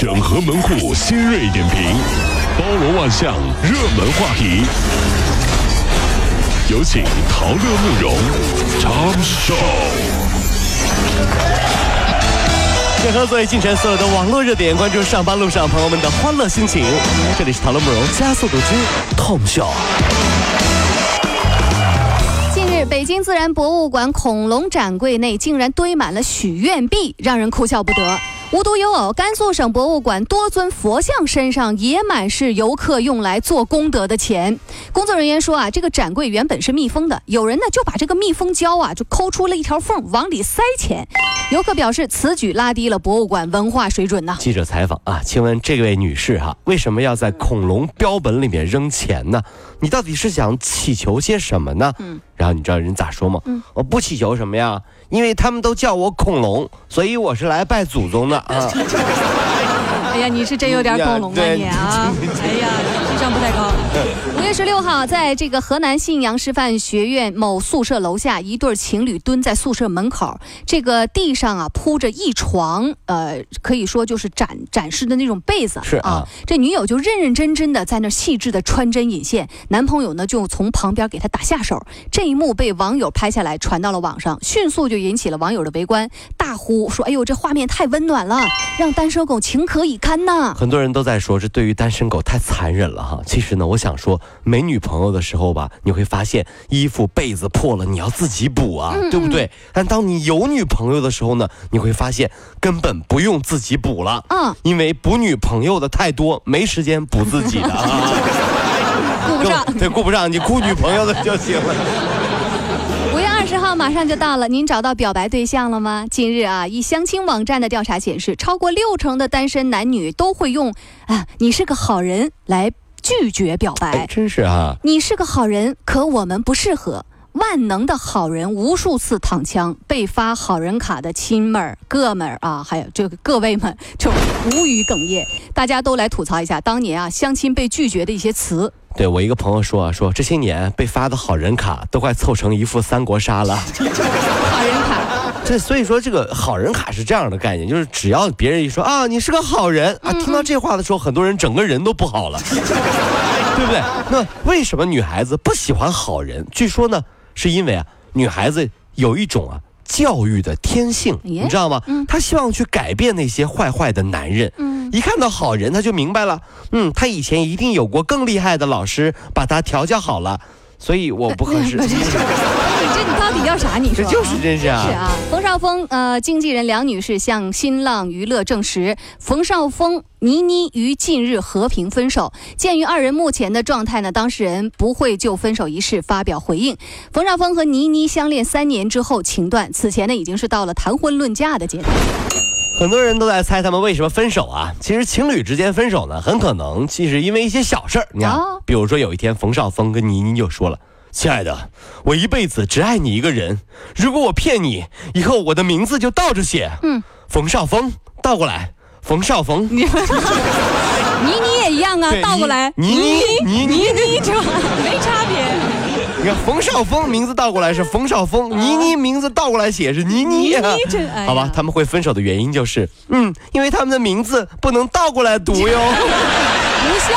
整合门户新锐点评，包罗万象，热门话题。有请陶乐慕容长寿。整合最近城所有的网络热点，关注上班路上朋友们的欢乐心情。这里是陶乐慕容加速度之痛秀。近日，北京自然博物馆恐龙展柜内竟然堆满了许愿币，让人哭笑不得。无独有偶，甘肃省博物馆多尊佛像身上也满是游客用来做功德的钱。工作人员说啊，这个展柜原本是密封的，有人呢就把这个密封胶啊就抠出了一条缝，往里塞钱。游客表示，此举拉低了博物馆文化水准呐。记者采访啊，请问这位女士哈，为什么要在恐龙标本里面扔钱呢？你到底是想祈求些什么呢？嗯，然后你知道人咋说吗？嗯，我不祈求什么呀。因为他们都叫我恐龙，所以我是来拜祖宗的啊。哎呀，你是真有点恐龙啊你啊！哎呀，智商不太高。五月十六号，在这个河南信阳师范学院某宿舍楼下，一对情侣蹲在宿舍门口，这个地上啊铺着一床，呃，可以说就是展展示的那种被子。是啊，这女友就认认真真的在那细致的穿针引线，男朋友呢就从旁边给她打下手。这一幕被网友拍下来，传到了网上，迅速就引起了网友的围观，大呼说：“哎呦，这画面太温暖了，让单身狗情何以堪！”看呐，很多人都在说这对于单身狗太残忍了哈。其实呢，我想说，没女朋友的时候吧，你会发现衣服被子破了，你要自己补啊，对不对？但当你有女朋友的时候呢，你会发现根本不用自己补了，嗯，因为补女朋友的太多，没时间补自己的啊，顾不上，对，顾不上，你顾女朋友的就行了。十号马上就到了，您找到表白对象了吗？近日啊，一相亲网站的调查显示，超过六成的单身男女都会用“啊，你是个好人”来拒绝表白。真是啊！你是个好人，可我们不适合。万能的好人无数次躺枪，被发好人卡的亲们儿、哥们儿啊，还有这个各位们就无语哽咽。大家都来吐槽一下当年啊相亲被拒绝的一些词。对我一个朋友说啊，说这些年被发的好人卡都快凑成一副三国杀了。好人卡，这所以说这个好人卡是这样的概念，就是只要别人一说啊，你是个好人啊，听到这话的时候，很多人整个人都不好了，对不对？那为什么女孩子不喜欢好人？据说呢，是因为啊，女孩子有一种啊。教育的天性，你知道吗？他希望去改变那些坏坏的男人。嗯，一看到好人，他就明白了。嗯，他以前一定有过更厉害的老师把他调教好了。所以我不合适。到底要啥？你说这就是真是啊。是啊，冯绍峰呃，经纪人梁女士向新浪娱乐证实，冯绍峰、倪妮于近日和平分手。鉴于二人目前的状态呢，当事人不会就分手一事发表回应。冯绍峰和倪妮相恋三年之后情断，此前呢已经是到了谈婚论嫁的阶段。很多人都在猜他们为什么分手啊？其实情侣之间分手呢，很可能其实因为一些小事儿。你看，比如说有一天冯绍峰跟倪妮就说了：“亲爱的，我一辈子只爱你一个人。如果我骗你，以后我的名字就倒着写。”嗯，冯绍峰倒过来，冯绍峰。你 你也一样啊，倒过来。倪妮，倪妮，倪妮就 没差别。你看，冯绍峰名字倒过来是 冯绍峰，倪妮名字倒过来写是倪妮啊。好吧，他们会分手的原因就是，嗯，因为他们的名字不能倒过来读哟。无效，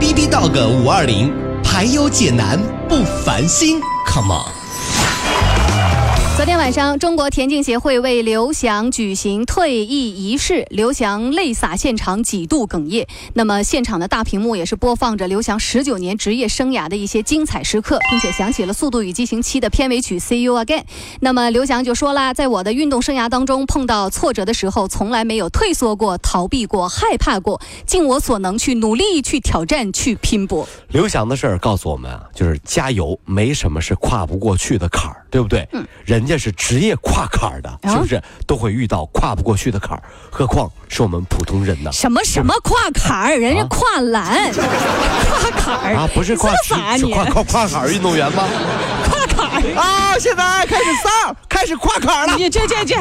B B Dog 五二零，排忧解难不烦心，Come on。昨天晚上，中国田径协会为刘翔举行退役仪式，刘翔泪洒现场，几度哽咽。那么，现场的大屏幕也是播放着刘翔十九年职业生涯的一些精彩时刻，并且响起了《速度与激情七》的片尾曲《See You Again》。那么，刘翔就说啦，在我的运动生涯当中，碰到挫折的时候，从来没有退缩过、逃避过、害怕过，尽我所能去努力、去挑战、去拼搏。刘翔的事儿告诉我们啊，就是加油，没什么是跨不过去的坎儿，对不对？嗯，人家是职业跨坎儿的，是不是都会遇到跨不过去的坎儿？何况是我们普通人呢？什么什么跨坎儿，人家跨栏，跨坎儿啊，不是跨这啥你？是跨跨跨坎儿 运动员吗？跨坎儿啊，现在开始上，开始跨坎儿了。你这这这，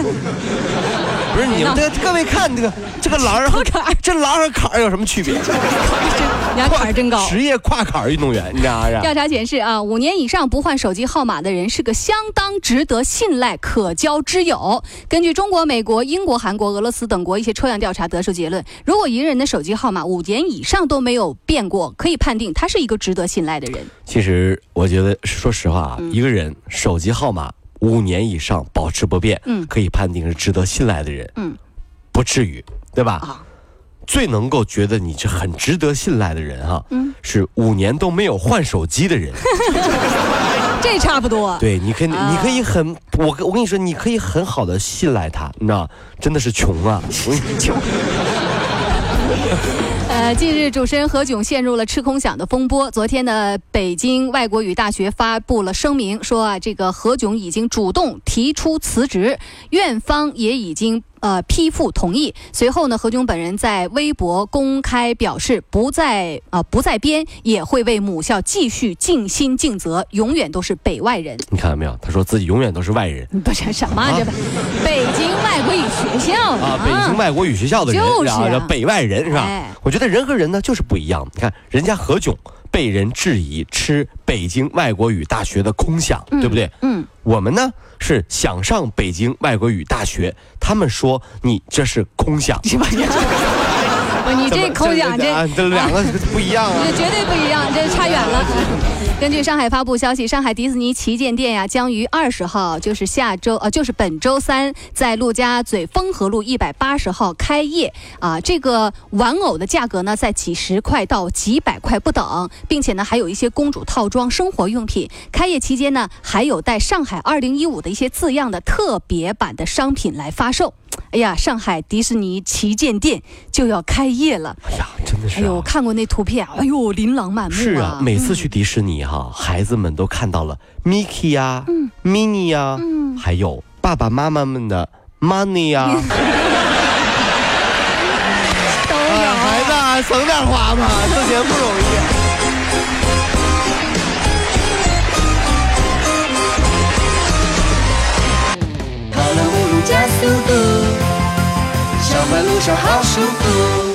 不是你们这各位看这个这个栏儿和坎儿这栏儿和坎儿有什么区别？你家坎儿真高。职业跨坎儿运动员，你知道吗？调查显示啊，五年以上不换手机号码的人是个相当值得信赖、可交之友。根据中国、美国、英国、韩国、俄罗斯等国一些抽样调查得出结论：如果一个人的手机号码五年以上都没有变过，可以判定他是一个值得信赖的人。其实我觉得，说实话啊，一个人手机号码五年以上保持不变，嗯可以判定是值得信赖的人，嗯，不至于，对吧？啊最能够觉得你是很值得信赖的人哈、嗯是五年都没有换手机的人。这差不多。对，你可以，啊你可以很，我我跟你说，你可以很好的信赖他，你知道，真的是穷啊，穷。呃，近日主持人何炅陷入了吃空饷的风波。昨天呢，北京外国语大学发布了声明，说啊，这个何炅已经主动提出辞职，院方也已经。呃，批复同意。随后呢，何炅本人在微博公开表示，不再啊、不再编，也会为母校继续尽心尽责，永远都是北外人。你看到没有？他说自己永远都是外人不是什么、这北京外国语学校啊，北京外国语学校的人，就是啊北外人是吧？哎我觉得人和人呢就是不一样。你看人家何炅被人质疑吃北京外国语大学的空饷，对不对？嗯，我们呢是想上北京外国语大学，他们说你这是空想。你这口奖这啊这两个 不一样啊。这绝对不一样，这差远了。根据上海发布消息，上海迪士尼旗舰店呀将于二十号，就是下周呃，就是本周三，在陆家嘴丰和路一百八十号开业啊。这个玩偶的价格呢，在几十块到几百块不等，并且呢，还有一些公主套装、生活用品。开业期间呢，还有带上海二零一五的一些字样的特别版的商品来发售。哎呀，上海迪士尼旗舰店就要开业了。哎呀，真的是、啊。哎呦，我看过那图片，哎呦，琳琅满目是啊，每次去迪士尼哈、孩子们都看到了 Mickey 呀、Minnie 呀、还有爸爸妈妈们的 Money 呀、都哎有。孩子啊，省点花吧，挣钱不容易。不管路上好舒服。